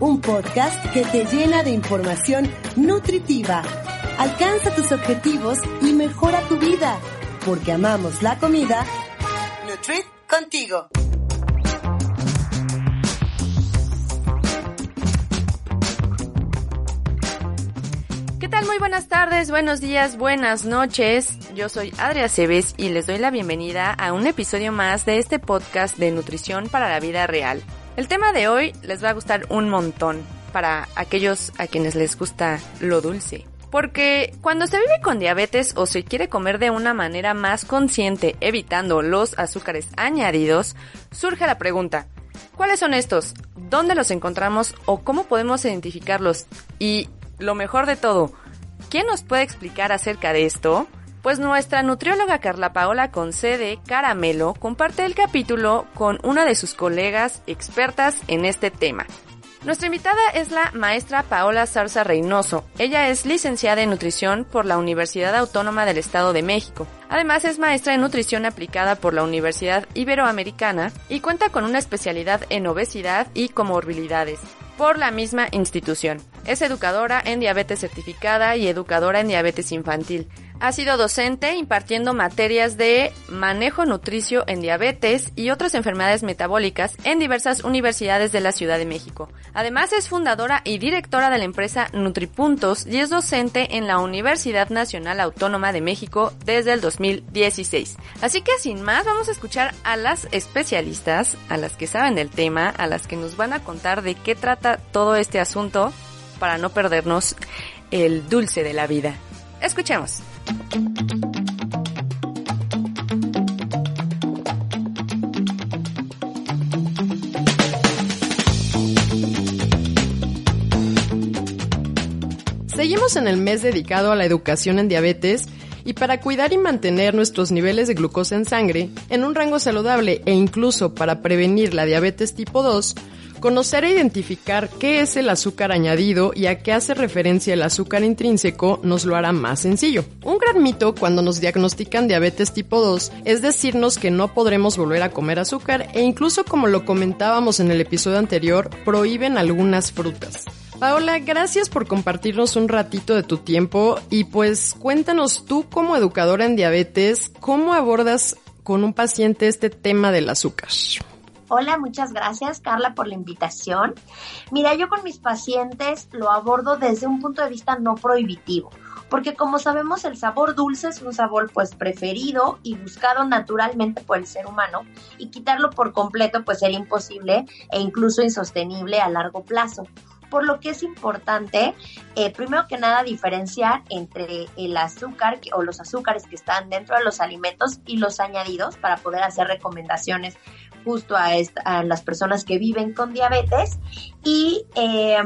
un podcast que te llena de información nutritiva. Alcanza tus objetivos y mejora tu vida, porque amamos la comida. Nutrit contigo. ¿Qué tal? Muy buenas tardes, buenos días, buenas noches. Yo soy Adria Cebes y les doy la bienvenida a un episodio más de este podcast de nutrición para la vida real. El tema de hoy les va a gustar un montón para aquellos a quienes les gusta lo dulce. Porque cuando se vive con diabetes o se quiere comer de una manera más consciente evitando los azúcares añadidos, surge la pregunta, ¿cuáles son estos? ¿Dónde los encontramos o cómo podemos identificarlos? Y lo mejor de todo, ¿quién nos puede explicar acerca de esto? Pues nuestra nutrióloga Carla Paola Concede Caramelo comparte el capítulo con una de sus colegas expertas en este tema. Nuestra invitada es la maestra Paola Zarza Reynoso. Ella es licenciada en nutrición por la Universidad Autónoma del Estado de México. Además es maestra en nutrición aplicada por la Universidad Iberoamericana y cuenta con una especialidad en obesidad y comorbilidades por la misma institución. Es educadora en diabetes certificada y educadora en diabetes infantil. Ha sido docente impartiendo materias de manejo nutricio en diabetes y otras enfermedades metabólicas en diversas universidades de la Ciudad de México. Además es fundadora y directora de la empresa Nutripuntos y es docente en la Universidad Nacional Autónoma de México desde el 2016. Así que sin más vamos a escuchar a las especialistas, a las que saben del tema, a las que nos van a contar de qué trata todo este asunto para no perdernos el dulce de la vida. Escuchemos. Seguimos en el mes dedicado a la educación en diabetes y para cuidar y mantener nuestros niveles de glucosa en sangre en un rango saludable e incluso para prevenir la diabetes tipo 2, Conocer e identificar qué es el azúcar añadido y a qué hace referencia el azúcar intrínseco nos lo hará más sencillo. Un gran mito cuando nos diagnostican diabetes tipo 2 es decirnos que no podremos volver a comer azúcar e incluso como lo comentábamos en el episodio anterior, prohíben algunas frutas. Paola, gracias por compartirnos un ratito de tu tiempo y pues cuéntanos tú como educadora en diabetes, ¿cómo abordas con un paciente este tema del azúcar? Hola, muchas gracias Carla por la invitación. Mira, yo con mis pacientes lo abordo desde un punto de vista no prohibitivo, porque como sabemos el sabor dulce es un sabor pues preferido y buscado naturalmente por el ser humano y quitarlo por completo pues sería imposible e incluso insostenible a largo plazo por lo que es importante, eh, primero que nada, diferenciar entre el azúcar o los azúcares que están dentro de los alimentos y los añadidos para poder hacer recomendaciones justo a, a las personas que viven con diabetes y eh,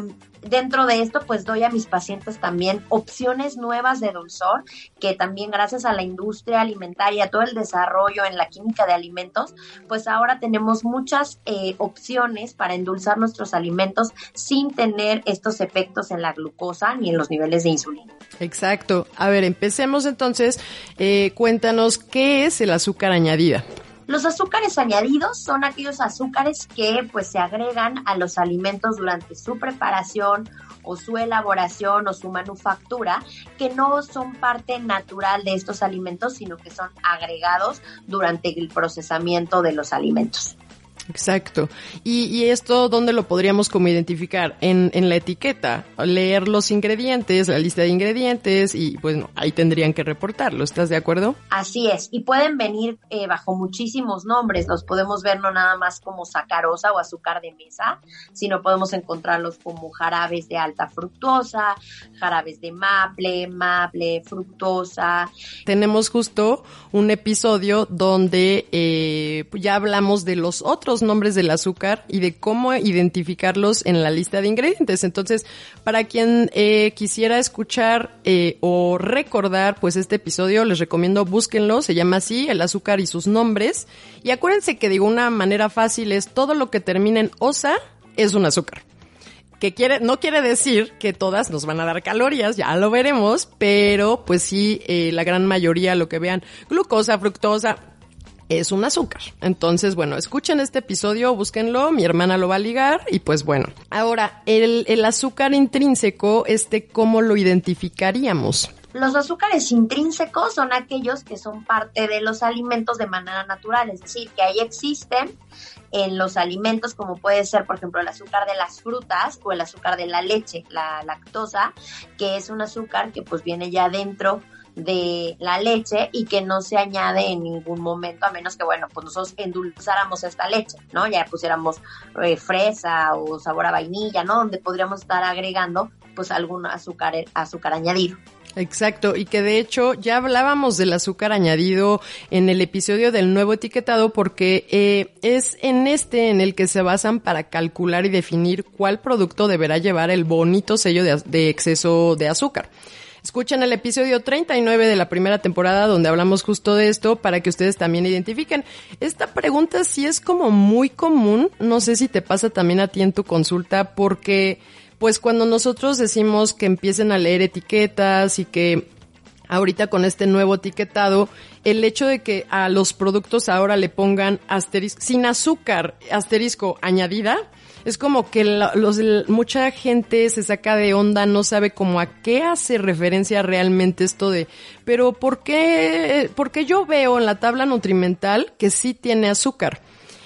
dentro de esto, pues doy a mis pacientes también opciones nuevas de dulzor, que también gracias a la industria alimentaria, todo el desarrollo en la química de alimentos, pues ahora tenemos muchas eh, opciones para endulzar nuestros alimentos sin tener estos efectos en la glucosa ni en los niveles de insulina. Exacto. A ver, empecemos entonces. Eh, cuéntanos qué es el azúcar añadida. Los azúcares añadidos son aquellos azúcares que pues se agregan a los alimentos durante su preparación o su elaboración o su manufactura, que no son parte natural de estos alimentos, sino que son agregados durante el procesamiento de los alimentos. Exacto. ¿Y, esto dónde lo podríamos como identificar? En, en, la etiqueta, leer los ingredientes, la lista de ingredientes y pues ahí tendrían que reportarlo. ¿Estás de acuerdo? Así es. Y pueden venir eh, bajo muchísimos nombres. Los podemos ver no nada más como sacarosa o azúcar de mesa, sino podemos encontrarlos como jarabes de alta fructosa, jarabes de maple, maple, fructosa. Tenemos justo un episodio donde eh, ya hablamos de los otros los nombres del azúcar y de cómo identificarlos en la lista de ingredientes. Entonces, para quien eh, quisiera escuchar eh, o recordar pues este episodio, les recomiendo búsquenlo, se llama así, el azúcar y sus nombres. Y acuérdense que digo una manera fácil es todo lo que termina en osa es un azúcar que quiere, no quiere decir que todas nos van a dar calorías, ya lo veremos, pero pues sí, eh, la gran mayoría lo que vean, glucosa, fructosa, es un azúcar. Entonces, bueno, escuchen este episodio, búsquenlo, mi hermana lo va a ligar y pues bueno. Ahora, el, el azúcar intrínseco, este, ¿cómo lo identificaríamos? Los azúcares intrínsecos son aquellos que son parte de los alimentos de manera natural, es decir, que ahí existen en los alimentos como puede ser, por ejemplo, el azúcar de las frutas o el azúcar de la leche, la lactosa, que es un azúcar que pues viene ya dentro de la leche y que no se añade en ningún momento, a menos que, bueno, pues nosotros endulzáramos esta leche, ¿no? Ya pusiéramos eh, fresa o sabor a vainilla, ¿no? Donde podríamos estar agregando, pues, algún azúcar, azúcar añadido. Exacto, y que de hecho ya hablábamos del azúcar añadido en el episodio del nuevo etiquetado porque eh, es en este en el que se basan para calcular y definir cuál producto deberá llevar el bonito sello de, de exceso de azúcar. Escuchen el episodio 39 de la primera temporada donde hablamos justo de esto para que ustedes también identifiquen. Esta pregunta sí es como muy común, no sé si te pasa también a ti en tu consulta porque pues cuando nosotros decimos que empiecen a leer etiquetas y que ahorita con este nuevo etiquetado, el hecho de que a los productos ahora le pongan asterisco, sin azúcar, asterisco añadida, es como que los, mucha gente se saca de onda, no sabe cómo a qué hace referencia realmente esto de, pero ¿por qué, porque yo veo en la tabla nutrimental que sí tiene azúcar?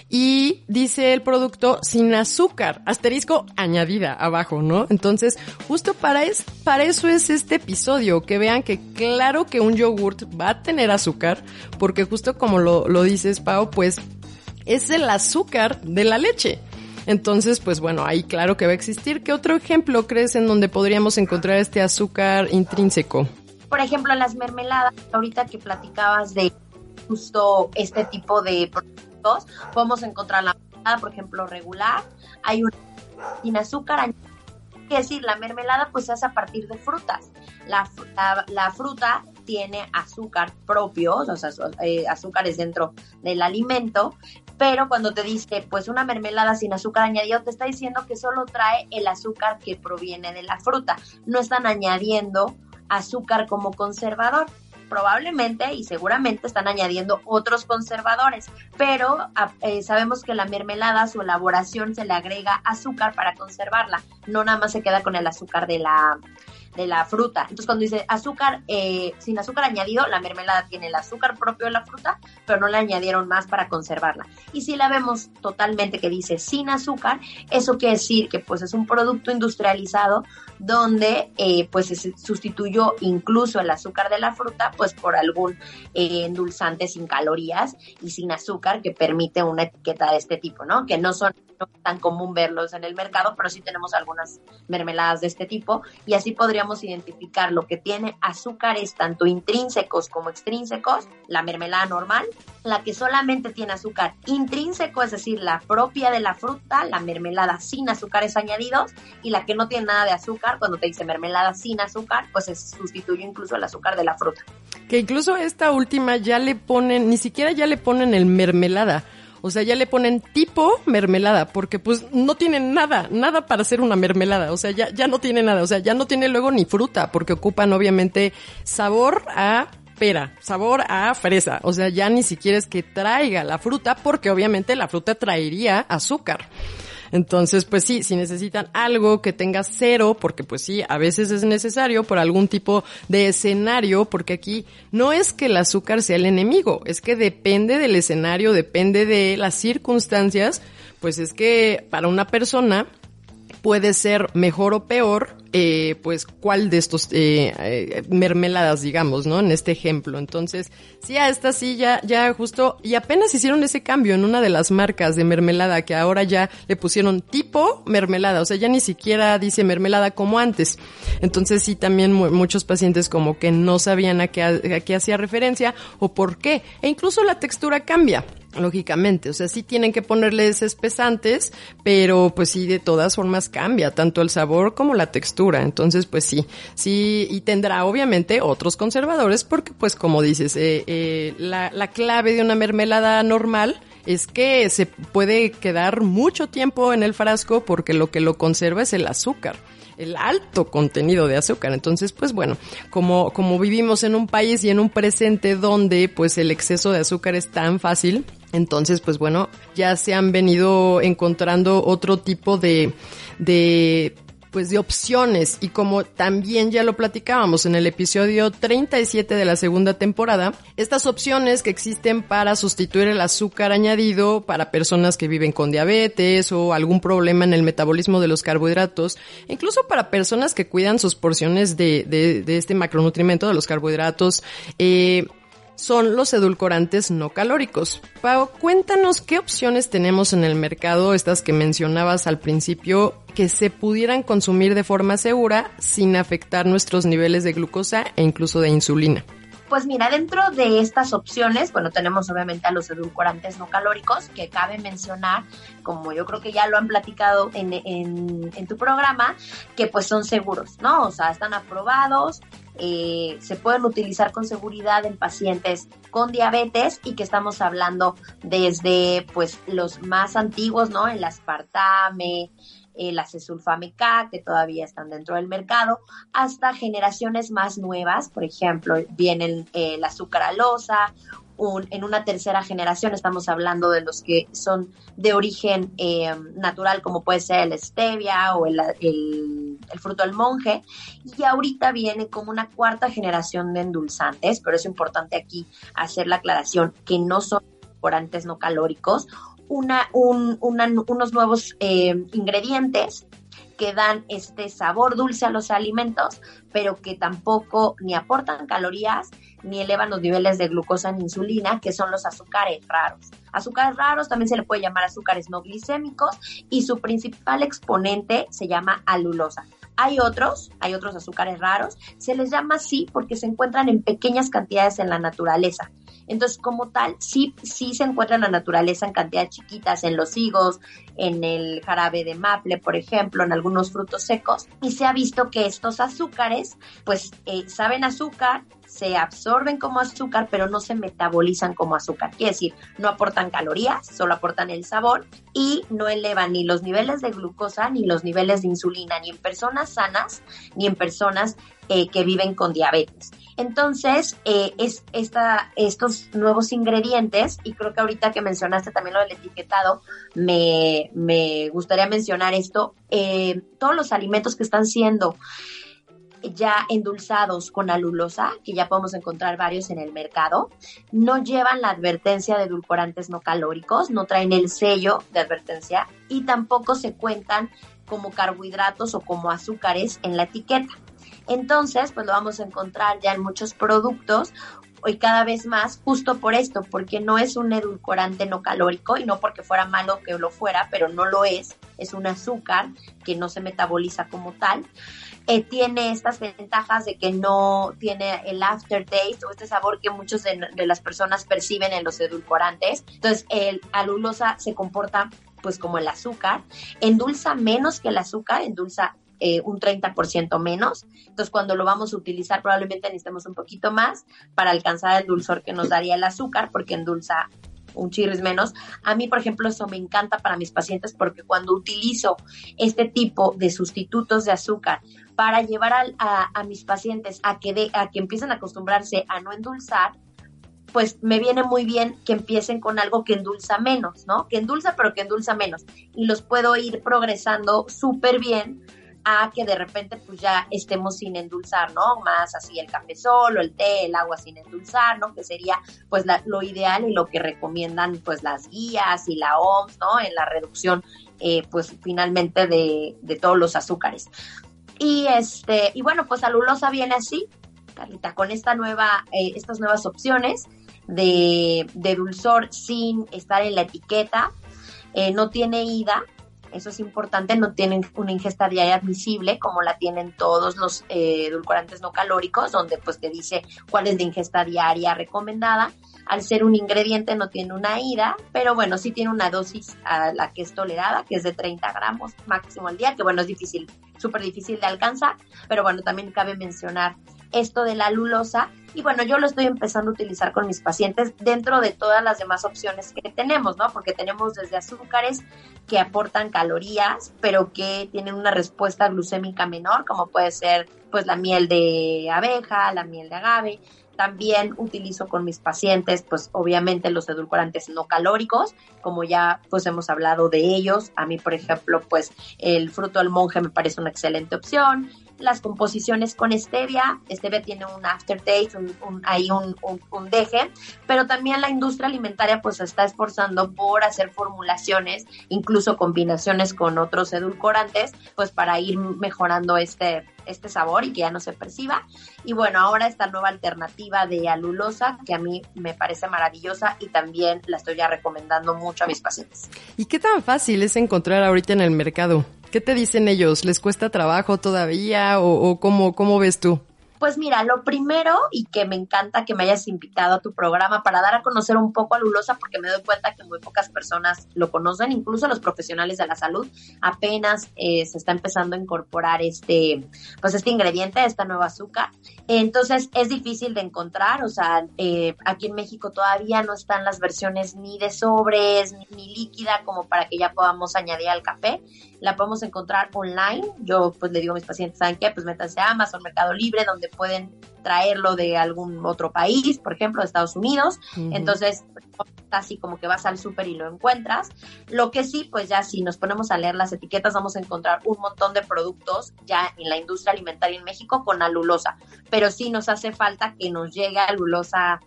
y dice el producto sin azúcar, asterisco añadida abajo, ¿no? Entonces, justo para, es, para eso es este episodio, que vean que claro que un yogurt va a tener azúcar, porque justo como lo, lo dices, Pau, pues es el azúcar de la leche. Entonces, pues bueno, ahí claro que va a existir. ¿Qué otro ejemplo crees en donde podríamos encontrar este azúcar intrínseco? Por ejemplo, las mermeladas, ahorita que platicabas de justo este tipo de podemos encontrar la mermelada, por ejemplo, regular, hay una sin azúcar es decir, la mermelada pues se hace a partir de frutas. La, la, fruta tiene azúcar propio, o sea, eh, azúcares dentro del alimento, pero cuando te dice pues una mermelada sin azúcar añadido, te está diciendo que solo trae el azúcar que proviene de la fruta. No están añadiendo azúcar como conservador probablemente y seguramente están añadiendo otros conservadores, pero ah, eh, sabemos que la mermelada, su elaboración se le agrega azúcar para conservarla, no nada más se queda con el azúcar de la, de la fruta. Entonces cuando dice azúcar, eh, sin azúcar añadido, la mermelada tiene el azúcar propio de la fruta, pero no le añadieron más para conservarla. Y si la vemos totalmente que dice sin azúcar, eso quiere decir que pues es un producto industrializado donde eh, pues se sustituyó incluso el azúcar de la fruta pues por algún eh, endulzante sin calorías y sin azúcar que permite una etiqueta de este tipo, ¿no? Que no son no tan común verlos en el mercado, pero sí tenemos algunas mermeladas de este tipo y así podríamos identificar lo que tiene azúcares tanto intrínsecos como extrínsecos, la mermelada normal, la que solamente tiene azúcar intrínseco, es decir, la propia de la fruta, la mermelada sin azúcares añadidos y la que no tiene nada de azúcar, cuando te dice mermelada sin azúcar, pues se sustituye incluso el azúcar de la fruta. Que incluso esta última ya le ponen, ni siquiera ya le ponen el mermelada o sea, ya le ponen tipo mermelada, porque pues no tiene nada, nada para hacer una mermelada. O sea, ya, ya no tiene nada. O sea, ya no tiene luego ni fruta, porque ocupan obviamente sabor a pera, sabor a fresa. O sea, ya ni siquiera es que traiga la fruta, porque obviamente la fruta traería azúcar. Entonces, pues sí, si necesitan algo que tenga cero, porque pues sí, a veces es necesario por algún tipo de escenario, porque aquí no es que el azúcar sea el enemigo, es que depende del escenario, depende de las circunstancias, pues es que para una persona puede ser mejor o peor, eh, pues cuál de estos eh, eh, mermeladas, digamos, ¿no? En este ejemplo. Entonces, sí, a esta sí ya, ya justo, y apenas hicieron ese cambio en una de las marcas de mermelada que ahora ya le pusieron tipo mermelada, o sea, ya ni siquiera dice mermelada como antes. Entonces, sí, también muchos pacientes como que no sabían a qué, a qué hacía referencia o por qué. E incluso la textura cambia. Lógicamente. O sea, sí tienen que ponerles espesantes, pero pues sí, de todas formas cambia tanto el sabor como la textura. Entonces, pues sí, sí, y tendrá obviamente otros conservadores porque pues como dices, eh, eh, la, la clave de una mermelada normal es que se puede quedar mucho tiempo en el frasco porque lo que lo conserva es el azúcar el alto contenido de azúcar. Entonces, pues bueno, como, como vivimos en un país y en un presente donde pues el exceso de azúcar es tan fácil, entonces, pues bueno, ya se han venido encontrando otro tipo de, de pues de opciones. Y como también ya lo platicábamos en el episodio 37 de la segunda temporada, estas opciones que existen para sustituir el azúcar añadido para personas que viven con diabetes o algún problema en el metabolismo de los carbohidratos, incluso para personas que cuidan sus porciones de, de, de este macronutrimento de los carbohidratos, eh, son los edulcorantes no calóricos. Pau, cuéntanos qué opciones tenemos en el mercado, estas que mencionabas al principio, que se pudieran consumir de forma segura sin afectar nuestros niveles de glucosa e incluso de insulina. Pues mira, dentro de estas opciones, bueno, tenemos obviamente a los edulcorantes no calóricos, que cabe mencionar, como yo creo que ya lo han platicado en, en, en tu programa, que pues son seguros, ¿no? O sea, están aprobados, eh, se pueden utilizar con seguridad en pacientes con diabetes y que estamos hablando desde pues los más antiguos, ¿no? El aspartame, el acesulfame K, que todavía están dentro del mercado, hasta generaciones más nuevas, por ejemplo, viene el, azúcar alosa, en una tercera generación estamos hablando de los que son de origen eh, natural, como puede ser el stevia o el, el, fruto del monje, y ahorita viene como una cuarta generación de endulzantes, pero es importante aquí hacer la aclaración que no son edulcorantes no calóricos una, un, unos nuevos eh, ingredientes que dan este sabor dulce a los alimentos, pero que tampoco ni aportan calorías ni elevan los niveles de glucosa en insulina, que son los azúcares raros. Azúcares raros también se le puede llamar azúcares no glicémicos y su principal exponente se llama alulosa. Hay otros, hay otros azúcares raros, se les llama así porque se encuentran en pequeñas cantidades en la naturaleza entonces, como tal, sí, sí se encuentra en la naturaleza en cantidades chiquitas, en los higos, en el jarabe de maple, por ejemplo, en algunos frutos secos. Y se ha visto que estos azúcares, pues, eh, saben azúcar, se absorben como azúcar, pero no se metabolizan como azúcar. Quiere decir, no aportan calorías, solo aportan el sabor y no elevan ni los niveles de glucosa ni los niveles de insulina, ni en personas sanas, ni en personas eh, que viven con diabetes. Entonces, eh, es esta, estos nuevos ingredientes, y creo que ahorita que mencionaste también lo del etiquetado, me, gustaría mencionar esto, eh, todos los alimentos que están siendo ya endulzados con alulosa, que ya podemos encontrar varios en el mercado, no llevan la advertencia de edulcorantes no calóricos, no traen el sello de advertencia y tampoco se cuentan como carbohidratos o como azúcares en la etiqueta. Entonces, pues lo vamos a encontrar ya en muchos productos y cada vez más justo por esto, porque no es un edulcorante no calórico y no porque fuera malo que lo fuera, pero no lo es, es un azúcar que no se metaboliza como tal. Eh, tiene estas ventajas de que no tiene el aftertaste o este sabor que muchos de, de, las personas perciben en los edulcorantes. Entonces, el alulosa se comporta pues como el azúcar, endulza menos que el azúcar, endulza eh, un 30% menos. Entonces, cuando lo vamos a utilizar, probablemente necesitemos un poquito más para alcanzar el dulzor que nos daría el azúcar, porque endulza un chirris menos. A mí, por ejemplo, eso me encanta para mis pacientes porque cuando utilizo este tipo de sustitutos de azúcar para llevar a, a, mis pacientes a que, de, a que empiecen a acostumbrarse a no endulzar, pues me viene muy bien que empiecen con algo que endulza menos, ¿no? Que endulza, pero que endulza menos. Y los puedo ir progresando súper bien a que de repente pues ya estemos sin endulzar, ¿no? Más así el café solo, el té, el agua sin endulzar, ¿no? Que sería pues lo ideal y lo que recomiendan pues las guías y la OMS, ¿no? En la reducción eh, pues finalmente de, de, todos los azúcares. Y este, y bueno, pues alulosa viene así, Carlita, con esta nueva, eh, estas nuevas opciones de, de, dulzor sin estar en la etiqueta, eh, no tiene ida, eso es importante, no tienen una ingesta diaria admisible como la tienen todos los eh, edulcorantes no calóricos, donde pues te dice cuál es la ingesta diaria recomendada. Al ser un ingrediente no tiene una ida, pero bueno, sí tiene una dosis a la que es tolerada, que es de 30 gramos máximo al día, que bueno, es difícil, súper difícil de alcanzar, pero bueno, también cabe mencionar esto de la lulosa y bueno, yo lo estoy empezando a utilizar con mis pacientes dentro de todas las demás opciones que tenemos, ¿no? Porque tenemos desde azúcares que aportan calorías, pero que tienen una respuesta glucémica menor, como puede ser pues la miel de abeja, la miel de agave, también utilizo con mis pacientes, pues obviamente los edulcorantes no calóricos, como ya pues hemos hablado de ellos. A mí, por ejemplo, pues el fruto del monje me parece una excelente opción las composiciones con stevia. Stevia tiene un aftertaste, un, un, ahí un, un, deje, pero también la industria alimentaria pues se está esforzando por hacer formulaciones, incluso combinaciones con otros edulcorantes, pues para ir mejorando este, este sabor y que ya no se perciba. Y bueno, ahora esta nueva alternativa de alulosa que a mí me parece maravillosa y también la estoy ya recomendando mucho a mis pacientes. ¿Y qué tan fácil es encontrar ahorita en el mercado? ¿Qué te dicen ellos? ¿Les cuesta trabajo todavía o, o cómo, cómo ves tú? Pues mira, lo primero y que me encanta que me hayas invitado a tu programa para dar a conocer un poco a Lulosa porque me doy cuenta que muy pocas personas lo conocen, incluso los profesionales de la salud apenas eh, se está empezando a incorporar este, pues este ingrediente, esta nueva azúcar. Entonces es difícil de encontrar, o sea, eh, aquí en México todavía no están las versiones ni de sobres ni líquida como para que ya podamos añadir al café la podemos encontrar online. Yo pues le digo a mis pacientes, ¿saben qué? Pues métanse a Amazon, Mercado Libre, donde pueden traerlo de algún otro país, por ejemplo, de Estados Unidos. Entonces, así como que vas al súper y lo encuentras. Lo que sí, pues ya si nos ponemos a leer las etiquetas, vamos a encontrar un montón de productos ya en la industria alimentaria en México con alulosa. Pero sí nos hace falta que nos llegue alulosa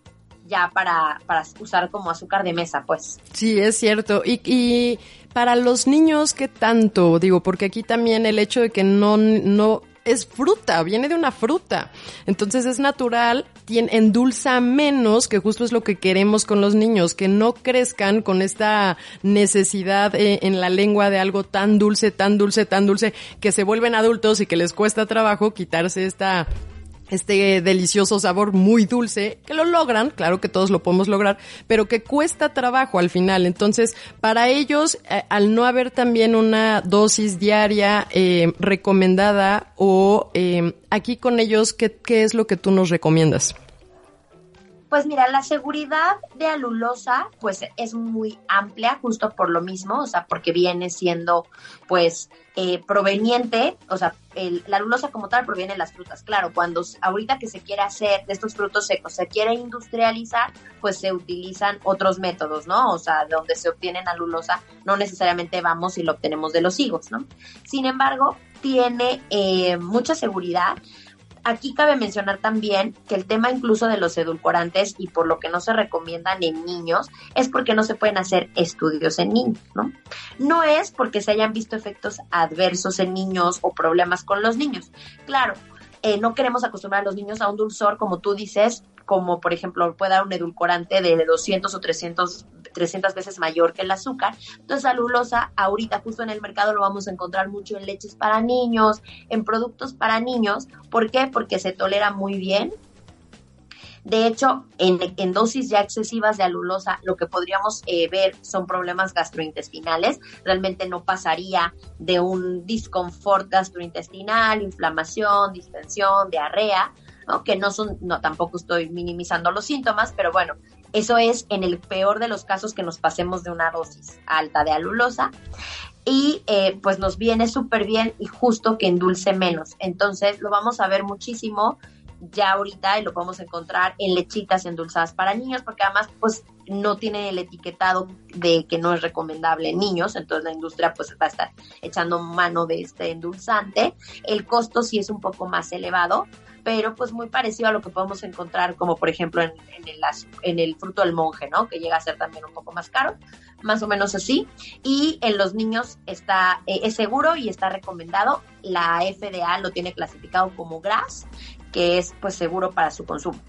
ya para, para usar como azúcar de mesa, pues. Sí, es cierto. Y, y para los niños, ¿qué tanto? Digo, porque aquí también el hecho de que no, no es fruta, viene de una fruta. Entonces es natural, tiene, endulza menos, que justo es lo que queremos con los niños, que no crezcan con esta necesidad eh, en la lengua de algo tan dulce, tan dulce, tan dulce, que se vuelven adultos y que les cuesta trabajo quitarse esta este delicioso sabor muy dulce, que lo logran, claro que todos lo podemos lograr, pero que cuesta trabajo al final. Entonces, para ellos, eh, al no haber también una dosis diaria eh, recomendada o eh, aquí con ellos, ¿qué, ¿qué es lo que tú nos recomiendas? Pues mira, la seguridad de alulosa pues es muy amplia justo por lo mismo, o sea, porque viene siendo pues eh, proveniente, o sea, la alulosa como tal proviene de las frutas. Claro, cuando ahorita que se quiere hacer de estos frutos secos, se quiere industrializar, pues se utilizan otros métodos, ¿no? O sea, donde se obtiene alulosa, no necesariamente vamos y lo obtenemos de los higos, ¿no? Sin embargo, tiene eh, mucha seguridad Aquí cabe mencionar también que el tema incluso de los edulcorantes y por lo que no se recomiendan en niños es porque no se pueden hacer estudios en niños, ¿no? No es porque se hayan visto efectos adversos en niños o problemas con los niños. Claro, eh, no queremos acostumbrar a los niños a un dulzor, como tú dices, como por ejemplo puede dar un edulcorante de 200 o 300, 300 veces mayor que el azúcar. Entonces, alulosa, ahorita justo en el mercado lo vamos a encontrar mucho en leches para niños, en productos para niños. ¿Por qué? Porque se tolera muy bien, de hecho, en, dosis ya excesivas de alulosa, lo que podríamos eh, ver son problemas gastrointestinales. Realmente no pasaría de un disconfort gastrointestinal, inflamación, distensión, diarrea, que no son, no, tampoco estoy minimizando los síntomas, pero bueno, eso es en el peor de los casos que nos pasemos de una dosis alta de alulosa y eh, pues nos viene súper bien y justo que endulce menos. Entonces lo vamos a ver muchísimo ya ahorita y lo podemos encontrar en lechitas endulzadas para niños porque además pues no tiene el etiquetado de que no es recomendable en niños, entonces la industria pues va a estar echando mano de este endulzante. El costo sí es un poco más elevado, pero pues muy parecido a lo que podemos encontrar como por ejemplo en, el, en el fruto del monje, ¿no? Que llega a ser también un poco más caro, más o menos así. Y en los niños está, eh, es seguro y está recomendado. La FDA lo tiene clasificado como GRAS, que es pues seguro para su consumo.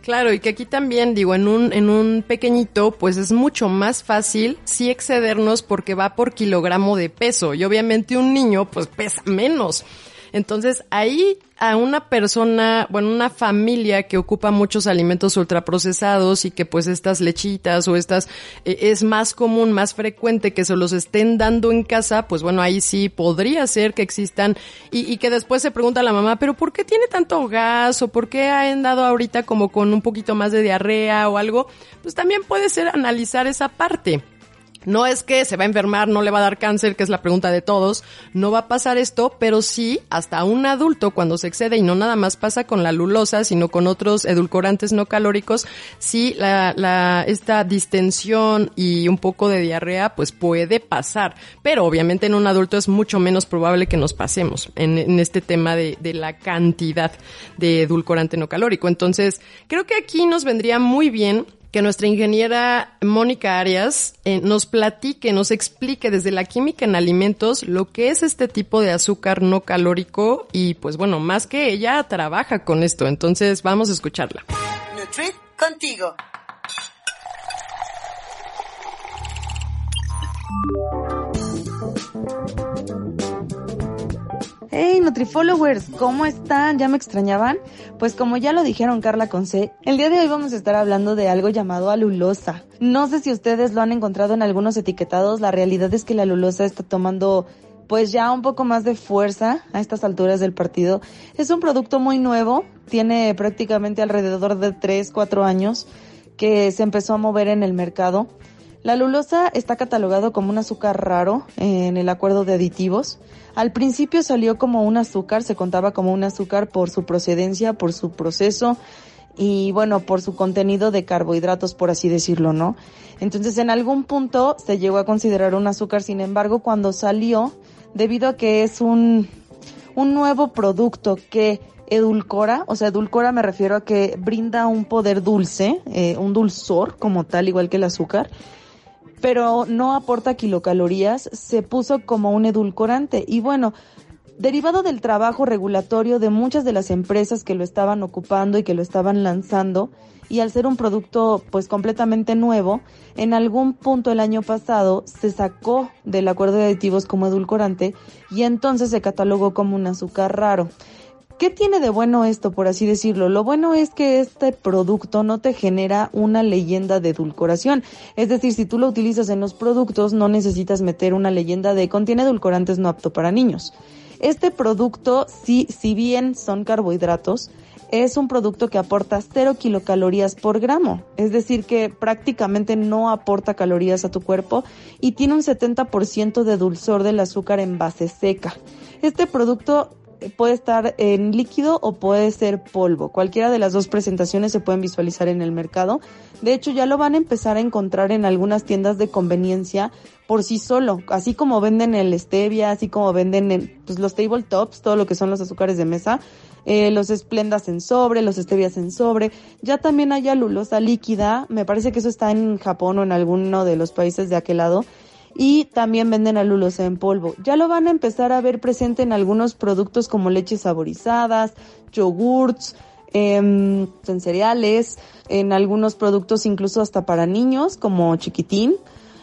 Claro, y que aquí también, digo, en un, en un pequeñito, pues es mucho más fácil sí excedernos porque va por kilogramo de peso. Y obviamente un niño, pues pesa menos. Entonces ahí a una persona, bueno, una familia que ocupa muchos alimentos ultraprocesados y que pues estas lechitas o estas eh, es más común, más frecuente que se los estén dando en casa, pues bueno, ahí sí podría ser que existan y, y que después se pregunta a la mamá, pero ¿por qué tiene tanto gas o por qué ha andado ahorita como con un poquito más de diarrea o algo? Pues también puede ser analizar esa parte. No es que se va a enfermar, no le va a dar cáncer, que es la pregunta de todos. No va a pasar esto, pero sí hasta un adulto cuando se excede y no nada más pasa con la lulosa, sino con otros edulcorantes no calóricos, sí la, la, esta distensión y un poco de diarrea pues puede pasar. Pero obviamente en un adulto es mucho menos probable que nos pasemos en, este tema de, de la cantidad de edulcorante no calórico. Entonces, creo que aquí nos vendría muy bien que nuestra ingeniera Mónica Arias eh, nos platique, nos explique desde la química en alimentos lo que es este tipo de azúcar no calórico y pues bueno, más que ella trabaja con esto, entonces vamos a escucharla. Nutrit contigo. Hey Nutrifollowers, ¿cómo están? ¿Ya me extrañaban? Pues como ya lo dijeron Carla Conce, el día de hoy vamos a estar hablando de algo llamado alulosa. No sé si ustedes lo han encontrado en algunos etiquetados, la realidad es que la alulosa está tomando pues ya un poco más de fuerza a estas alturas del partido. Es un producto muy nuevo, tiene prácticamente alrededor de 3, 4 años que se empezó a mover en el mercado. La lulosa está catalogado como un azúcar raro en el acuerdo de aditivos. Al principio salió como un azúcar, se contaba como un azúcar por su procedencia, por su proceso y bueno, por su contenido de carbohidratos, por así decirlo, ¿no? Entonces en algún punto se llegó a considerar un azúcar, sin embargo, cuando salió, debido a que es un, un nuevo producto que edulcora, o sea, edulcora me refiero a que brinda un poder dulce, eh, un dulzor como tal, igual que el azúcar, pero no aporta kilocalorías, se puso como un edulcorante. Y bueno, derivado del trabajo regulatorio de muchas de las empresas que lo estaban ocupando y que lo estaban lanzando, y al ser un producto pues completamente nuevo, en algún punto el año pasado se sacó del acuerdo de aditivos como edulcorante y entonces se catalogó como un azúcar raro. ¿Qué tiene de bueno esto, por así decirlo? Lo bueno es que este producto no te genera una leyenda de edulcoración. Es decir, si tú lo utilizas en los productos, no necesitas meter una leyenda de contiene edulcorantes no apto para niños. Este producto, si, si bien son carbohidratos, es un producto que aporta 0 kilocalorías por gramo. Es decir, que prácticamente no aporta calorías a tu cuerpo y tiene un 70% de dulzor del azúcar en base seca. Este producto puede estar en líquido o puede ser polvo. Cualquiera de las dos presentaciones se pueden visualizar en el mercado. De hecho, ya lo van a empezar a encontrar en algunas tiendas de conveniencia por sí solo, así como venden el stevia, así como venden pues, los tabletops, todo lo que son los azúcares de mesa, eh, los esplendas en sobre, los stevias en sobre. Ya también hay alulosa líquida, me parece que eso está en Japón o en alguno de los países de aquel lado y también venden alulosa en polvo. Ya lo van a empezar a ver presente en algunos productos como leches saborizadas, yogurts, em, en cereales, en algunos productos incluso hasta para niños como chiquitín.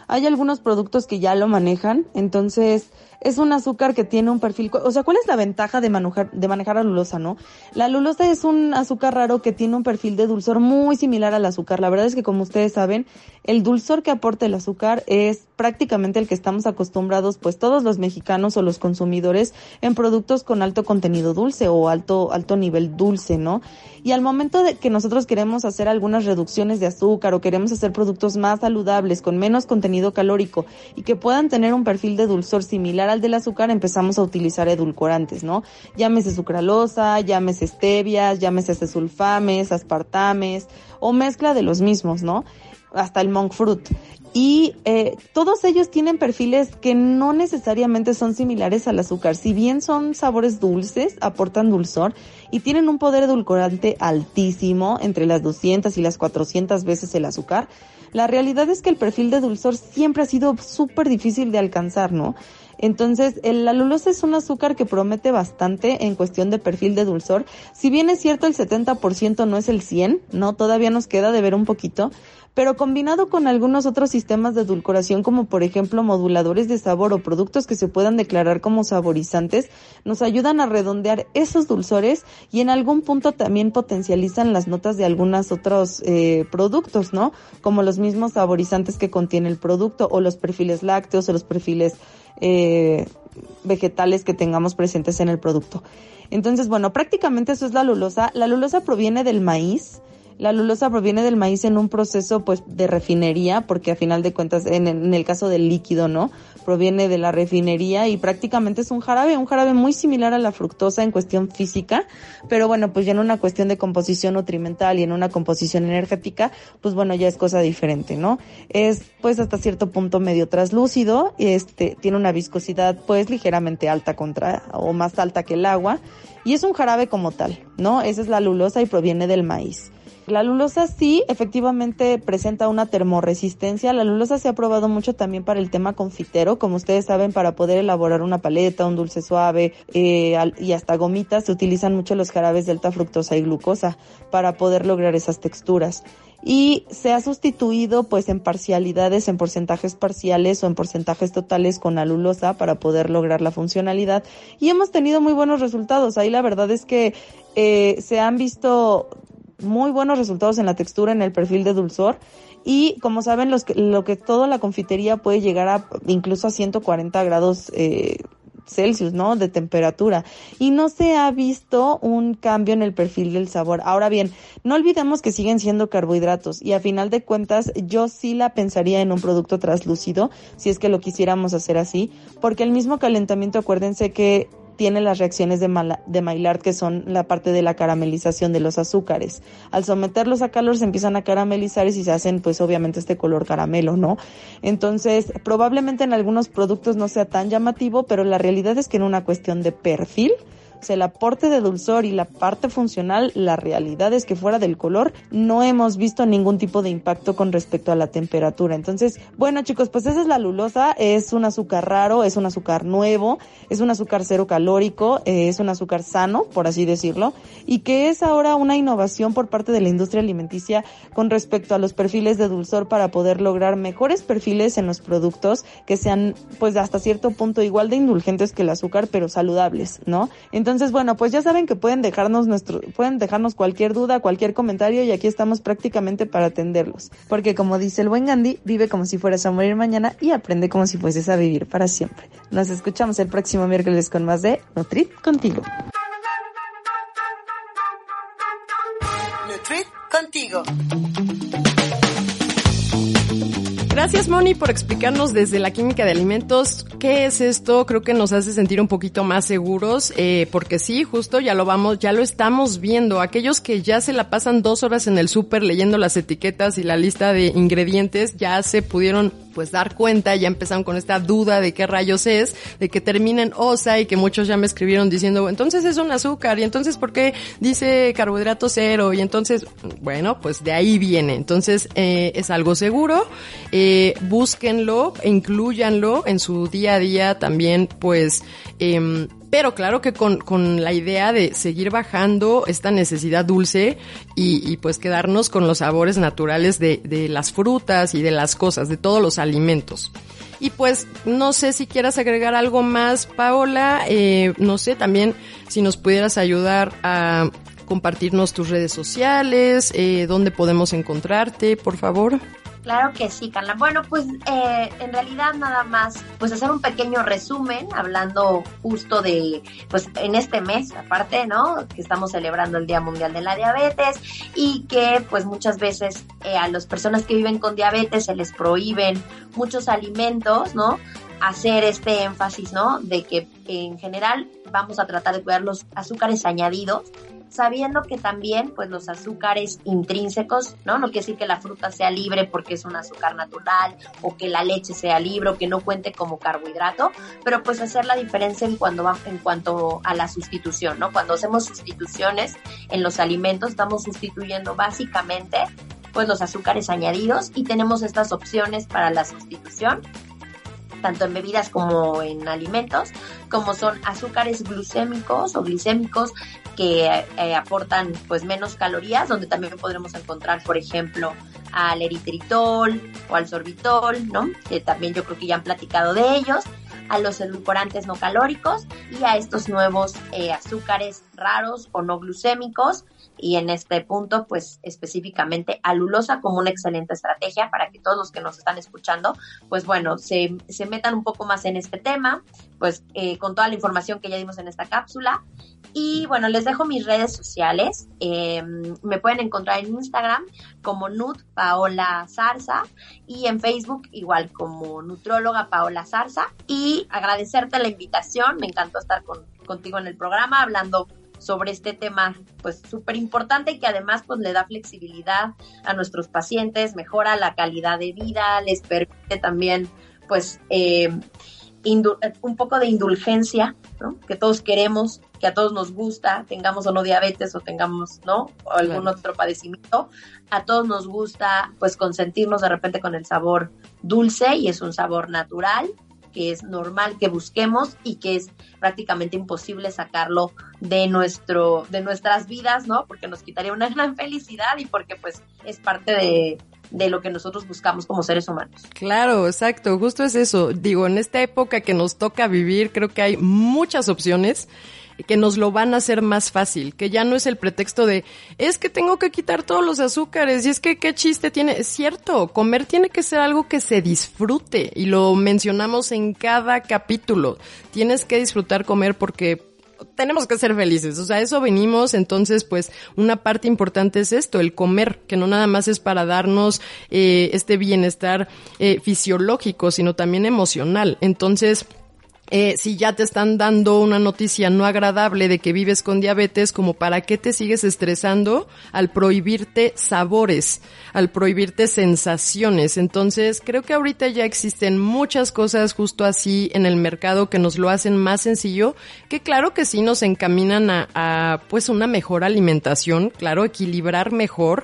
Hay algunos productos que ya lo manejan, entonces es un azúcar que tiene un perfil, o sea, ¿cuál es la ventaja de manejar, de manejar la lulosa, no? La lulosa es un azúcar raro que tiene un perfil de dulzor muy similar al azúcar. La verdad es que como ustedes saben, el dulzor que aporta el azúcar es prácticamente el que estamos acostumbrados, pues todos los mexicanos o los consumidores en productos con alto contenido dulce o alto, alto nivel dulce, ¿no? Y al momento de que nosotros queremos hacer algunas reducciones de azúcar o queremos hacer productos más saludables con menos contenido calórico y que puedan tener un perfil de dulzor similar del azúcar, empezamos a utilizar edulcorantes, ¿no? Llámese sucralosa, llámese stevias, llámese sulfames, aspartames o mezcla de los mismos, ¿no? Hasta el monk fruit. Y eh, todos ellos tienen perfiles que no necesariamente son similares al azúcar. Si bien son sabores dulces, aportan dulzor y tienen un poder edulcorante altísimo, entre las 200 y las 400 veces el azúcar, la realidad es que el perfil de dulzor siempre ha sido súper difícil de alcanzar, ¿no? Entonces, la lulosa es un azúcar que promete bastante en cuestión de perfil de dulzor. Si bien es cierto el 70% no es el 100, ¿no? Todavía nos queda de ver un poquito, pero combinado con algunos otros sistemas de edulcoración como por ejemplo moduladores de sabor o productos que se puedan declarar como saborizantes, nos ayudan a redondear esos dulzores y en algún punto también potencializan las notas de algunos otros eh, productos, ¿no? Como los mismos saborizantes que contiene el producto o los perfiles lácteos o los perfiles eh, vegetales que tengamos presentes en el producto. Entonces, bueno, prácticamente eso es la lulosa. La lulosa proviene del maíz, la lulosa proviene del maíz en un proceso pues de refinería, porque a final de cuentas, en, el caso del líquido, ¿no? Proviene de la refinería y prácticamente es un jarabe, un jarabe muy similar a la fructosa en cuestión física, pero bueno, pues ya en una cuestión de composición nutrimental y en una composición energética, pues bueno, ya es cosa diferente, ¿no? Es pues hasta cierto punto medio traslúcido, este, tiene una viscosidad pues ligeramente alta contra, o más alta que el agua, y es un jarabe como tal, ¿no? Esa es la lulosa y proviene del maíz. La lulosa sí, efectivamente presenta una termoresistencia. La lulosa se ha probado mucho también para el tema confitero, como ustedes saben, para poder elaborar una paleta, un dulce suave eh, y hasta gomitas, se utilizan mucho los jarabes de alta fructosa y glucosa para poder lograr esas texturas y se ha sustituido pues en parcialidades, en porcentajes parciales o en porcentajes totales con alulosa para poder lograr la funcionalidad y hemos tenido muy buenos resultados. Ahí la verdad es que eh, se han visto muy buenos resultados en la textura, en el perfil de dulzor. Y como saben, lo que toda la confitería puede llegar a incluso a 140 grados eh, Celsius, ¿no? De temperatura. Y no se ha visto un cambio en el perfil del sabor. Ahora bien, no olvidemos que siguen siendo carbohidratos y a final de cuentas yo sí la pensaría en un producto translúcido si es que lo quisiéramos hacer así, porque el mismo calentamiento, acuérdense que tiene las reacciones de, Maillard, que son la parte de la caramelización de los azúcares. Al someterlos a calor se empiezan a caramelizar y se hacen, pues obviamente, este color caramelo, ¿no? Entonces, probablemente en algunos productos no sea tan llamativo, pero la realidad es que en una cuestión de perfil, el aporte de dulzor y la parte funcional, la realidad es que fuera del color no hemos visto ningún tipo de impacto con respecto a la temperatura. Entonces, bueno chicos, pues esa es la lulosa, es un azúcar raro, es un azúcar nuevo, es un azúcar cero calórico, eh, es un azúcar sano, por así decirlo, y que es ahora una innovación por parte de la industria alimenticia con respecto a los perfiles de dulzor para poder lograr mejores perfiles en los productos que sean pues hasta cierto punto igual de indulgentes que el azúcar, pero saludables, ¿no? Entonces, entonces, bueno, pues ya saben que pueden dejarnos nuestro, pueden dejarnos cualquier duda, cualquier comentario y aquí estamos prácticamente para atenderlos. Porque como dice el buen Gandhi, vive como si fueras a morir mañana y aprende como si fueses a vivir para siempre. Nos escuchamos el próximo miércoles con más de Nutrit contigo. Nutrit contigo. Gracias Moni por explicarnos desde la química de alimentos qué es esto. Creo que nos hace sentir un poquito más seguros, eh, porque sí, justo ya lo vamos, ya lo estamos viendo. Aquellos que ya se la pasan dos horas en el súper leyendo las etiquetas y la lista de ingredientes ya se pudieron pues dar cuenta, ya empezaron con esta duda de qué rayos es, de que termina en osa y que muchos ya me escribieron diciendo, entonces es un azúcar y entonces ¿por qué dice carbohidrato cero? Y entonces, bueno, pues de ahí viene. Entonces eh, es algo seguro, eh, búsquenlo, incluyanlo en su día a día también, pues eh, pero claro que con, con, la idea de seguir bajando esta necesidad dulce y, pues quedarnos con los sabores naturales de, de, las frutas y de las cosas, de todos los alimentos. Y pues no sé si quieras agregar algo más, Paola, eh, no sé, también si nos pudieras ayudar a compartirnos tus redes sociales, eh, dónde podemos encontrarte, por favor. Claro que sí, Carla. Bueno, pues eh, en realidad nada más, pues hacer un pequeño resumen, hablando justo de, pues en este mes, aparte, ¿no? Que estamos celebrando el Día Mundial de la Diabetes y que pues muchas veces eh, a las personas que viven con diabetes se les prohíben muchos alimentos, ¿no? hacer este énfasis, ¿no? De que en general vamos a tratar de cuidar los azúcares añadidos sabiendo que también pues los azúcares intrínsecos, ¿no? No quiere decir que la fruta sea libre porque es un azúcar natural o que la leche sea libre o que no cuente como carbohidrato, pero pues hacer la diferencia en cuanto, va, en cuanto a la sustitución, ¿no? Cuando hacemos sustituciones en los alimentos estamos sustituyendo básicamente pues los azúcares añadidos y tenemos estas opciones para la sustitución tanto en bebidas como en alimentos, como son azúcares glucémicos o glicémicos que eh, aportan pues menos calorías, donde también podremos encontrar, por ejemplo, al eritritol o al sorbitol, ¿no? Que también yo creo que ya han platicado de ellos a los edulcorantes no calóricos y a estos nuevos eh, azúcares raros o no glucémicos y en este punto, pues específicamente alulosa como una excelente estrategia para que todos los que nos están escuchando, pues bueno, se, se metan un poco más en este tema, pues eh, con toda la información que ya dimos en esta cápsula. Y bueno, les dejo mis redes sociales. Em, me pueden encontrar en Instagram como Nut Paola Zarza y en Facebook igual como Nutróloga Paola Zarza. Y agradecerte la invitación, me encantó estar con, contigo en el programa hablando sobre este tema pues súper importante y que además pues le da flexibilidad a nuestros pacientes, mejora la calidad de vida, les permite también pues eh, un poco de indulgencia, ¿no? Que todos queremos, que a todos nos gusta, tengamos o no diabetes o tengamos, ¿no? O algún otro padecimiento, a todos nos gusta pues consentirnos de repente con el sabor dulce y es un sabor natural que es normal que busquemos y que es prácticamente imposible sacarlo de nuestro de nuestras vidas, ¿no? Porque nos quitaría una gran felicidad y porque pues es parte de, de lo que nosotros buscamos como seres humanos. Claro, exacto, justo es eso. Digo, en esta época que nos toca vivir, creo que hay muchas opciones que nos lo van a hacer más fácil, que ya no es el pretexto de, es que tengo que quitar todos los azúcares y es que qué chiste tiene. Es cierto, comer tiene que ser algo que se disfrute y lo mencionamos en cada capítulo. Tienes que disfrutar comer porque tenemos que ser felices, o sea, eso venimos, entonces pues una parte importante es esto, el comer, que no nada más es para darnos eh, este bienestar eh, fisiológico, sino también emocional. Entonces, eh, si ya te están dando una noticia no agradable de que vives con diabetes, como para qué te sigues estresando al prohibirte sabores, al prohibirte sensaciones. Entonces, creo que ahorita ya existen muchas cosas justo así en el mercado que nos lo hacen más sencillo, que claro que sí nos encaminan a, a pues una mejor alimentación, claro, equilibrar mejor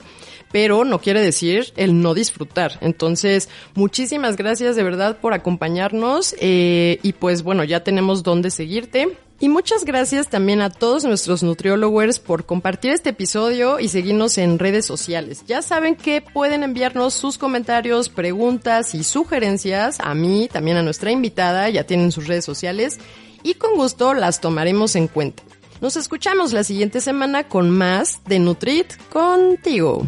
pero no quiere decir el no disfrutar. Entonces, muchísimas gracias de verdad por acompañarnos eh, y pues bueno, ya tenemos dónde seguirte. Y muchas gracias también a todos nuestros nutriólogos por compartir este episodio y seguirnos en redes sociales. Ya saben que pueden enviarnos sus comentarios, preguntas y sugerencias a mí, también a nuestra invitada, ya tienen sus redes sociales y con gusto las tomaremos en cuenta. Nos escuchamos la siguiente semana con más de Nutrit contigo.